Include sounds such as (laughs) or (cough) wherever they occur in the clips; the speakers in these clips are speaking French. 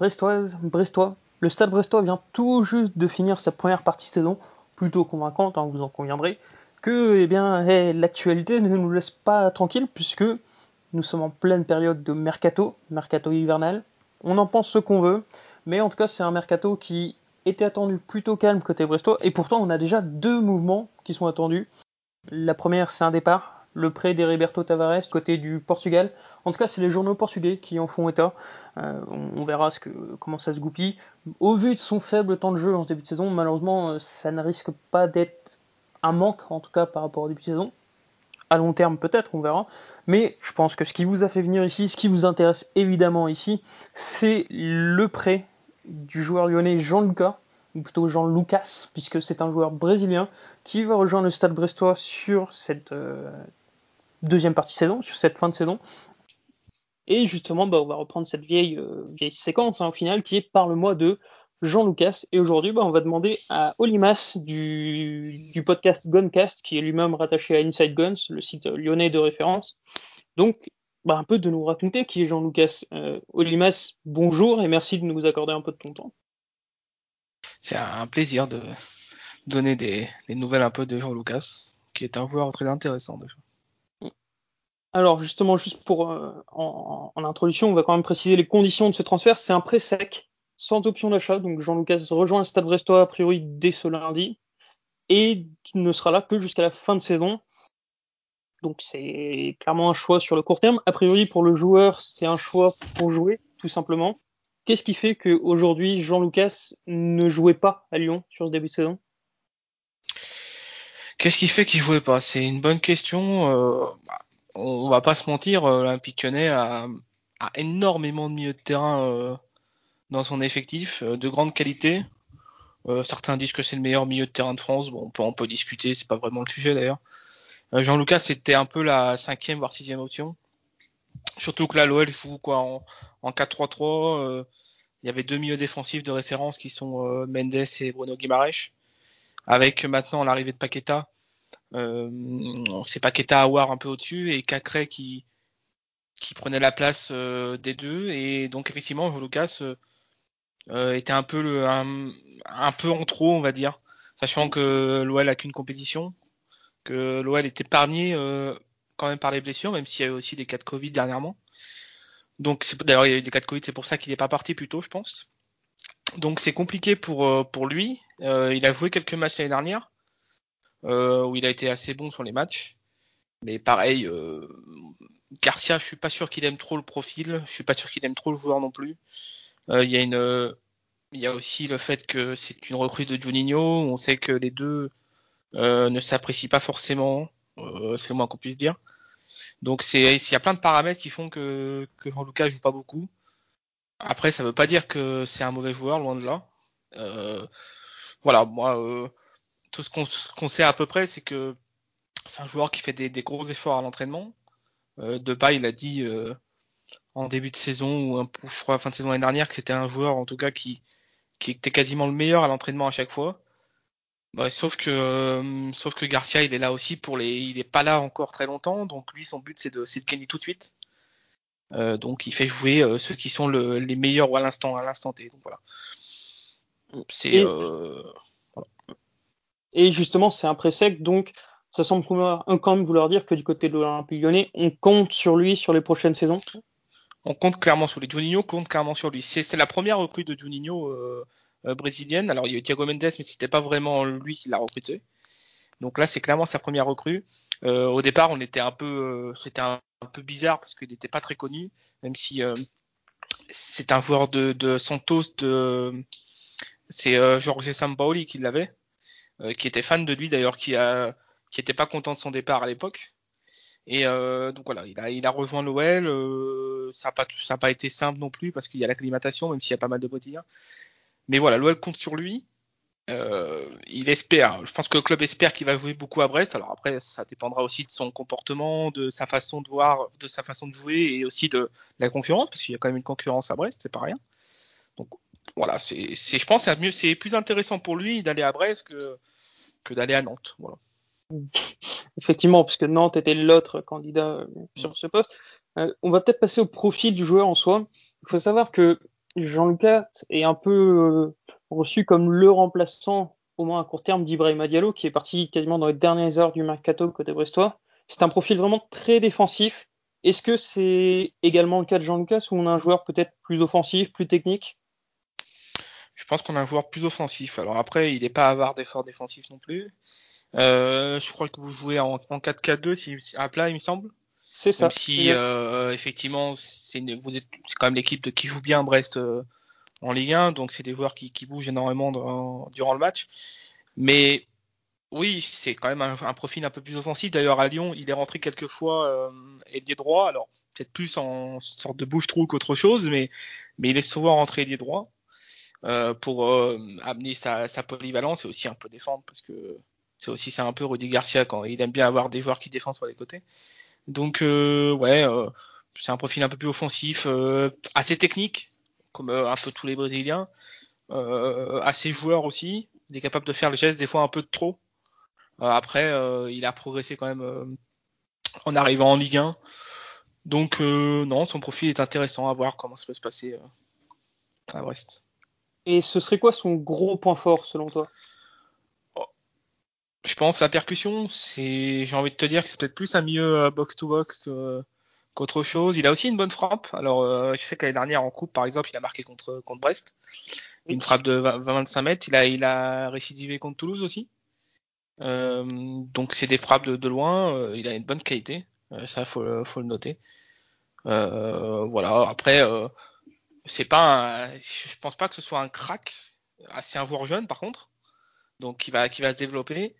brestoise, brestois. Le Stade Brestois vient tout juste de finir sa première partie saison, plutôt convaincante, hein, vous en conviendrez, que eh bien eh, l'actualité ne nous laisse pas tranquille puisque nous sommes en pleine période de mercato, mercato hivernal. On en pense ce qu'on veut, mais en tout cas c'est un mercato qui était attendu plutôt calme côté brestois et pourtant on a déjà deux mouvements qui sont attendus. La première c'est un départ le prêt d'Heriberto Tavares côté du Portugal. En tout cas, c'est les journaux portugais qui en font état. Euh, on, verra ce que, comment ça se goupille. Au vu de son faible temps de jeu en ce début de saison, malheureusement, euh, ça ne risque pas d'être un manque, en tout cas par rapport au début de saison. À long terme, peut-être, on verra. Mais je pense que ce qui vous a fait venir ici, ce qui vous intéresse évidemment ici, c'est le prêt du joueur lyonnais Jean-Lucas, ou plutôt Jean Lucas, puisque c'est un joueur brésilien qui va rejoindre le Stade Brestois sur cette euh, deuxième partie de saison, sur cette fin de saison. Et justement, bah, on va reprendre cette vieille, euh, vieille séquence hein, au final qui est par le mois de Jean Lucas. Et aujourd'hui, bah, on va demander à Olimas du, du podcast Guncast, qui est lui-même rattaché à Inside Guns, le site lyonnais de référence. Donc, bah, un peu de nous raconter qui est Jean Lucas. Euh, Olimas, bonjour et merci de nous accorder un peu de ton temps. C'est un plaisir de donner des, des nouvelles un peu de Jean Lucas, qui est un joueur très intéressant déjà. Alors justement, juste pour euh, en, introduction, on va quand même préciser les conditions de ce transfert. C'est un prêt sec, sans option d'achat. Donc Jean-Lucas rejoint le Stade Brestois a priori dès ce lundi et ne sera là que jusqu'à la fin de saison. Donc c'est clairement un choix sur le court terme. A priori pour le joueur, c'est un choix pour jouer, tout simplement. Qu'est-ce qui fait qu'aujourd'hui Jean-Lucas ne jouait pas à Lyon sur ce début de saison? Qu'est-ce qui fait qu'il jouait pas? C'est une bonne question. Euh, on va pas se mentir, euh, l'Olympique Lyonnais a, énormément de milieux de terrain euh, dans son effectif, euh, de grande qualité. certains disent que c'est le meilleur milieu de terrain de France. Bon, on peut, discuter, c'est pas vraiment le sujet d'ailleurs. Jean-Lucas, c'était un peu la cinquième voire sixième option. Surtout que là, l'OL joue quoi en, en 4-3-3. il y avait deux milieux défensifs de référence qui sont Mendes et Bruno Guimaraes. Avec maintenant l'arrivée de Paqueta, euh, c'est Paqueta Awar un peu au-dessus et Cacré qui qui prenait la place euh, des deux. Et donc effectivement Lucas euh, était un peu le un, peu en trop on va dire. Sachant que l'OL a qu'une compétition que l'OL était épargné quand même par les blessures même s'il y a eu aussi des cas de Covid dernièrement. Donc d'ailleurs il y a eu des cas de Covid c'est pour ça qu'il n'est pas parti plus tôt je pense. Donc c'est compliqué pour pour lui. Il a joué quelques matchs l'année dernière où il a été assez bon sur les matchs. Mais pareil, euh, Garcia, je suis pas sûr qu'il aime trop le profil, je suis pas sûr qu'il aime trop le joueur non plus. Euh, il y a une, il y a aussi le fait que c'est une recrue de Juninho. On sait que les deux euh, ne s'apprécient pas forcément, euh, c'est le moins qu'on puisse dire. Donc c'est, il y a plein de paramètres qui font que que Jean-Lucas joue pas beaucoup. Après, ça veut pas dire que c'est un mauvais joueur, loin de là. Euh, voilà, moi, euh, tout ce qu'on sait à peu près, c'est que c'est un joueur qui fait des, des gros efforts à l'entraînement. Euh, Depay, il a dit euh, en début de saison ou un, je crois fin de saison l'année dernière que c'était un joueur en tout cas qui, qui était quasiment le meilleur à l'entraînement à chaque fois. Bah, sauf que euh, sauf que Garcia il est là aussi pour les il est pas là encore très longtemps donc lui son but c'est de de gagner tout de suite euh, donc il fait jouer euh, ceux qui sont le, les meilleurs à l'instant à l'instant T donc voilà c'est et justement, c'est un pré sec, donc ça semble quand même vouloir dire que du côté de l'Olympique lyonnais, on compte sur lui sur les prochaines saisons On compte clairement sur lui. Juninho compte clairement sur lui. C'est la première recrue de Juninho euh, euh, brésilienne. Alors il y a eu Thiago Mendes, mais c'était pas vraiment lui qui l'a recruté. Donc là, c'est clairement sa première recrue. Euh, au départ, on était un peu, euh, c'était un, peu bizarre parce qu'il n'était pas très connu, même si euh, c'est un joueur de, de Santos, de, c'est euh, Jorge Sampaoli qui l'avait. Euh, qui était fan de lui d'ailleurs, qui a qui était pas content de son départ à l'époque. Et euh, donc voilà, il a, il a rejoint l'OL. Euh, ça n'a pas, pas été simple non plus parce qu'il y a l'acclimatation, même s'il y a pas mal de Brésiliens. Mais voilà, l'OL compte sur lui. Il espère. Je pense que le club espère qu'il va jouer beaucoup à Brest. Alors après, ça dépendra aussi de son comportement, de sa façon de voir, de sa façon de jouer et aussi de, la concurrence, parce qu'il y a quand même une concurrence à Brest, c'est pas rien. Donc voilà, c'est, je pense, c'est c'est plus intéressant pour lui d'aller à Brest que que d'aller à Nantes. Voilà. (laughs) Effectivement, puisque Nantes était l'autre candidat euh, sur ce poste. Euh, on va peut-être passer au profil du joueur en soi. Il faut savoir que Jean-Lucas est un peu reçu comme le remplaçant, au moins à court terme, d'Ibrahima Diallo, qui est parti quasiment dans les dernières heures du mercato côté brestois. C'est un profil vraiment très défensif. Est-ce que c'est également le cas de Jean-Lucas ou on a un joueur peut-être plus offensif, plus technique? Je pense qu'on a un joueur plus offensif. Alors après, il n'est pas avare d'efforts défensifs non plus. Euh, je crois que vous jouez en, 4-4-2 si, à plat, il me semble. C'est ça. Même si euh, effectivement, c'est vous êtes quand même l'équipe qui joue bien Brest euh, en Ligue 1, donc c'est des joueurs qui, qui bougent énormément durant le match. Mais oui, c'est quand même un, un, profil un peu plus offensif. D'ailleurs, à Lyon, il est rentré quelques fois ailier droit. Alors, peut-être plus en sorte de bouche-trou qu'autre chose, mais, mais il est souvent rentré ailier droit euh, pour euh, amener sa, polyvalence et aussi un peu défendre parce que c'est aussi un peu Rudy Garcia quand il aime bien avoir des joueurs qui défendent sur les côtés. Donc, euh, ouais, c'est un profil un peu plus offensif, assez technique, comme un peu tous les Brésiliens, assez joueur aussi. Il est capable de faire le geste des fois un peu de trop après, il a progressé quand même en arrivant en Ligue 1. Donc non, son profil est intéressant à voir comment ça peut se passer à Brest. Et ce serait quoi son gros point fort selon toi? Oh, Je pense la percussion, c'est j'ai envie de te dire que c'est peut-être plus un milieu box to box qu'autre chose. Il a aussi une bonne frappe. Alors je sais que l'année dernière en coupe par exemple, il a marqué contre contre Brest. Une frappe de 20-25 mètres. Il a il a récidivé contre Toulouse aussi. Euh, donc c'est des frappes de, de loin. Euh, il a une bonne qualité. Euh, ça faut, faut le noter. voilà. Après, c'est pas. Un, je pense pas que ce soit un crack. Ah, c'est un joueur jeune par contre. Donc qui va qui va se développer.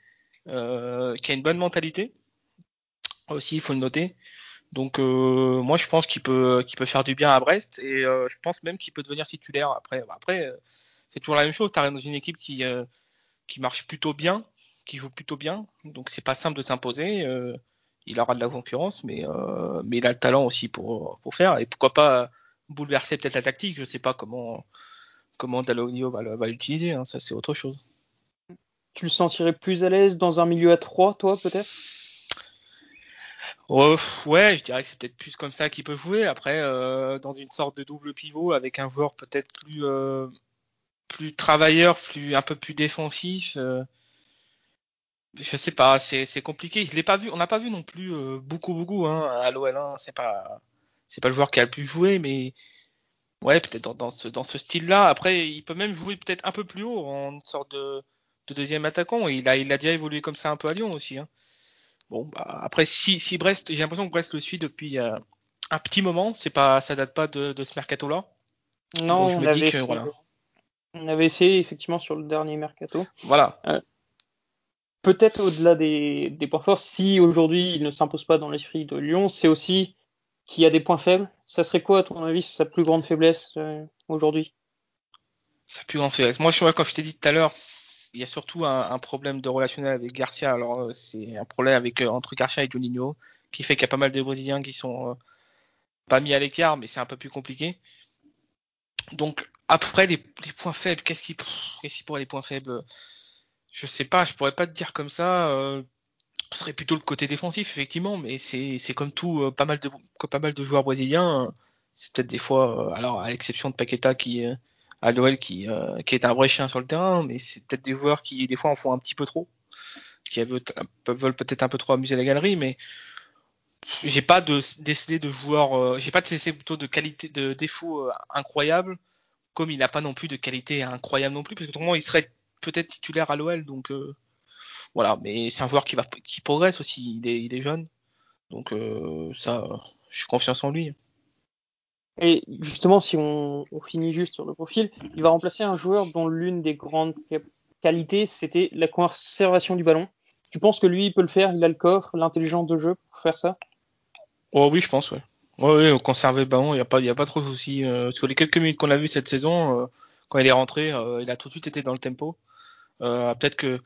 qui a une bonne mentalité. Aussi, il faut le noter. Donc euh, moi je pense qu'il peut qu'il peut faire du bien à Brest et euh, je pense même qu'il peut devenir titulaire après. Après c'est toujours la même chose. T'arrives dans une équipe qui qui marche plutôt bien qui joue plutôt bien, donc c'est pas simple de s'imposer. Euh, il aura de la concurrence, mais, euh, mais il a le talent aussi pour, pour faire. Et pourquoi pas bouleverser peut-être la tactique. Je sais pas comment comment Dalogno va, l'utiliser. Hein, ça c'est autre chose. Tu le sentirais plus à l'aise dans un milieu à 3, toi peut-être? Ouais, je dirais que c'est peut-être plus comme ça qu'il peut jouer. Après, euh, dans une sorte de double pivot avec un joueur peut-être plus euh, plus travailleur, plus un peu plus défensif. Euh, je sais pas, c'est compliqué. Je l'ai pas vu. On n'a pas vu non plus beaucoup beaucoup hein, à l'OL. Hein. C'est pas c'est pas le joueur qui a le plus joué, mais ouais, peut-être dans, dans, ce dans ce style-là. Après, il peut même jouer peut-être un peu plus haut en sorte de, de deuxième attaquant. Il a il a déjà évolué comme ça un peu à Lyon aussi. Hein. Bon, bah, après si si Brest, j'ai l'impression que Brest le suit depuis euh, un petit moment. C'est pas ça date pas de, de ce mercato-là. Non, je on me dis que, voilà. On avait essayé effectivement sur le dernier mercato. Voilà. Euh, peut-être au-delà des, des, points forts, si aujourd'hui il ne s'impose pas dans l'esprit de Lyon, c'est aussi qu'il y a des points faibles. Ça serait quoi, à ton avis, sa plus grande faiblesse euh, aujourd'hui? Sa plus grande faiblesse. Moi, je vois, comme je t'ai dit tout à l'heure, il y a surtout un, problème de relationnel avec Garcia. Alors, euh, c'est un problème avec euh, entre Garcia et Juninho, qui fait qu'il y a pas mal de Brésiliens qui sont pas mis à l'écart, mais c'est un peu plus compliqué. Donc, après, les, les points faibles, qu'est-ce qui, qu'est-ce qui pourrait les points faibles? Je sais pas, je pourrais pas te dire comme ça. Euh, ce serait plutôt le côté défensif, effectivement, mais c'est, comme tout, euh, pas mal de, pas mal de joueurs brésiliens. Euh, c'est peut-être des fois, euh, alors à l'exception de Paqueta qui, à l'OL qui, qui est un vrai chien sur le terrain, mais c'est peut-être des joueurs qui des fois en font un petit peu trop, qui veulent, peut-être un peu trop amuser la galerie, mais j'ai pas de décelé de joueurs, j'ai pas de décelé plutôt de qualité, de défauts incroyables, comme il n'a pas non plus de qualité incroyable non plus, parce que autrement il serait peut-être titulaire à l'OL, donc euh, voilà. Mais c'est un joueur qui va, qui progresse aussi. Il est, il est jeune, donc euh, ça, je suis confiance en lui. Et justement, si on, on, finit juste sur le profil, il va remplacer un joueur dont l'une des grandes qualités, c'était la conservation du ballon. Tu penses que lui, il peut le faire? Il a le coffre, l'intelligence de jeu pour faire ça? Oh oui, je pense, ouais. Ouais, oui, conserver le ballon, il n'y a, pas, y a pas trop de soucis. Euh, sur les quelques minutes qu'on a vu cette saison, euh, quand il est rentré, euh, il a tout de suite été dans le tempo. Euh, peut-être que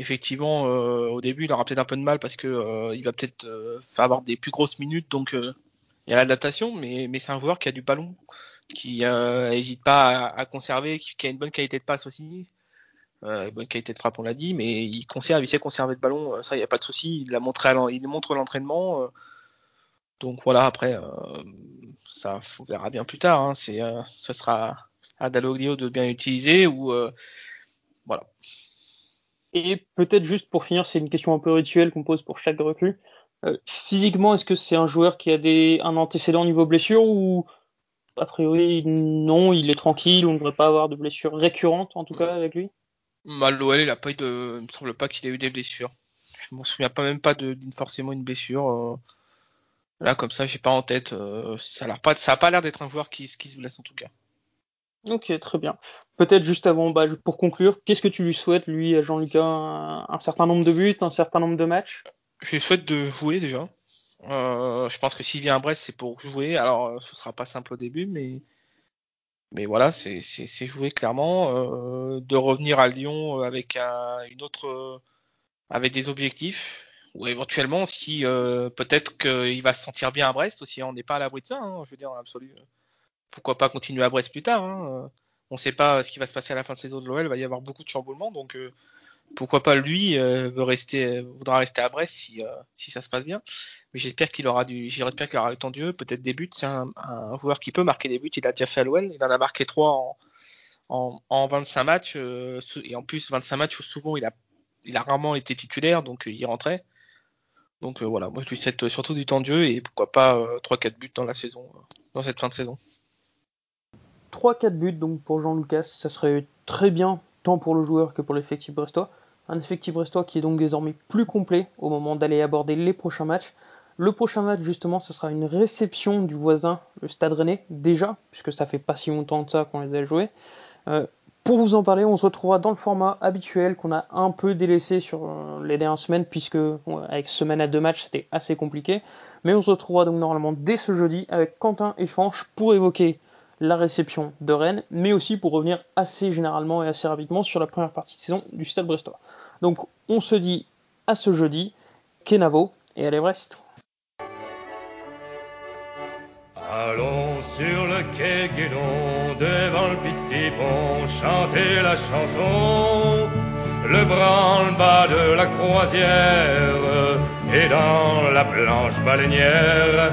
effectivement, euh, au début, il aura peut-être un peu de mal parce que euh, il va peut-être avoir des plus grosses minutes, donc il y a l'adaptation, mais, c'est un joueur qui a du ballon, qui n'hésite pas à, conserver, qui, a une bonne qualité de passe aussi, euh, une bonne qualité de frappe, on l'a dit, mais il conserve, il sait conserver le ballon, ça, il n'y a pas de souci, il l'a montré, à montre l'entraînement. donc voilà, après, ça, on verra bien plus tard. Hein, c'est, ce sera à Dalloglio de bien utiliser ou voilà. Et peut-être juste pour finir, c'est une question un peu rituelle qu'on pose pour chaque recrue. physiquement, est-ce que c'est un joueur qui a des, un antécédent niveau blessure ou a priori non, il est tranquille, on ne devrait pas avoir de blessures récurrentes en tout cas avec lui? l'OL, il a pas eu de, il me semble pas qu'il ait eu des blessures. Je m'en souviens pas même pas de, forcément une blessure. Là, comme ça, j'ai pas en tête. Euh, ça a pas, l'air d'être un joueur qui se blesse en tout cas. Ok, très bien. Peut-être juste avant, bah, pour conclure, qu'est-ce que tu lui souhaites, lui, à Jean-Lucas un, certain nombre de buts, un certain nombre de matchs? Je lui souhaite de jouer déjà. Euh, je pense que s'il vient à Brest, c'est pour jouer. Alors, euh, ce sera pas simple au début, mais mais voilà, c'est jouer clairement. de revenir à Lyon avec un, une autre, avec des objectifs ou éventuellement si euh, peut-être qu'il va se sentir bien à Brest aussi, on n'est pas à l'abri de ça, hein, je veux dire, en absolu. Pourquoi pas continuer à Brest plus tard hein, On ne sait pas ce qui va se passer à la fin de saison de l'OL, il va y avoir beaucoup de chamboulements, donc euh, pourquoi pas lui euh, veut rester, voudra rester à Brest si, si ça se passe bien. Mais j'espère qu'il aura du, j'espère qu'il aura le temps Dieu, peut-être des buts. C'est un, joueur qui peut marquer des buts. Il a déjà fait à l'OL, il en a marqué 3 en, en, en 25 matchs et en plus 25 matchs où souvent il a, il a rarement été titulaire, donc il rentrait. Donc euh, voilà, moi je lui souhaite surtout du temps de jeu et pourquoi pas 3-4 euh, buts dans la saison, euh, dans cette fin de saison. 3-4 buts donc pour Jean Lucas, ça serait très bien tant pour le joueur que pour l'effectif brestois. Un effectif brestois qui est donc désormais plus complet au moment d'aller aborder les prochains matchs. Le prochain match justement, ce sera une réception du voisin, le Stade Rennais, déjà, puisque ça fait pas si longtemps que ça qu'on les a joués. Pour vous en parler, on se retrouvera dans le format habituel qu'on a un peu délaissé sur euh, les dernières semaines, puisque avec semaine à deux matchs, c'était assez compliqué. Mais on se retrouvera donc normalement dès ce jeudi avec Quentin et Fanche pour évoquer la réception de Rennes, mais aussi pour revenir assez généralement et assez rapidement sur la première partie de saison du Stade Brestois. Donc on se dit à ce jeudi, Kenavo et allez Brest. Allons sur le quai Guédon, devant le petit pont, chanter la chanson. Le branle-bas de la croisière et dans la planche baleinière.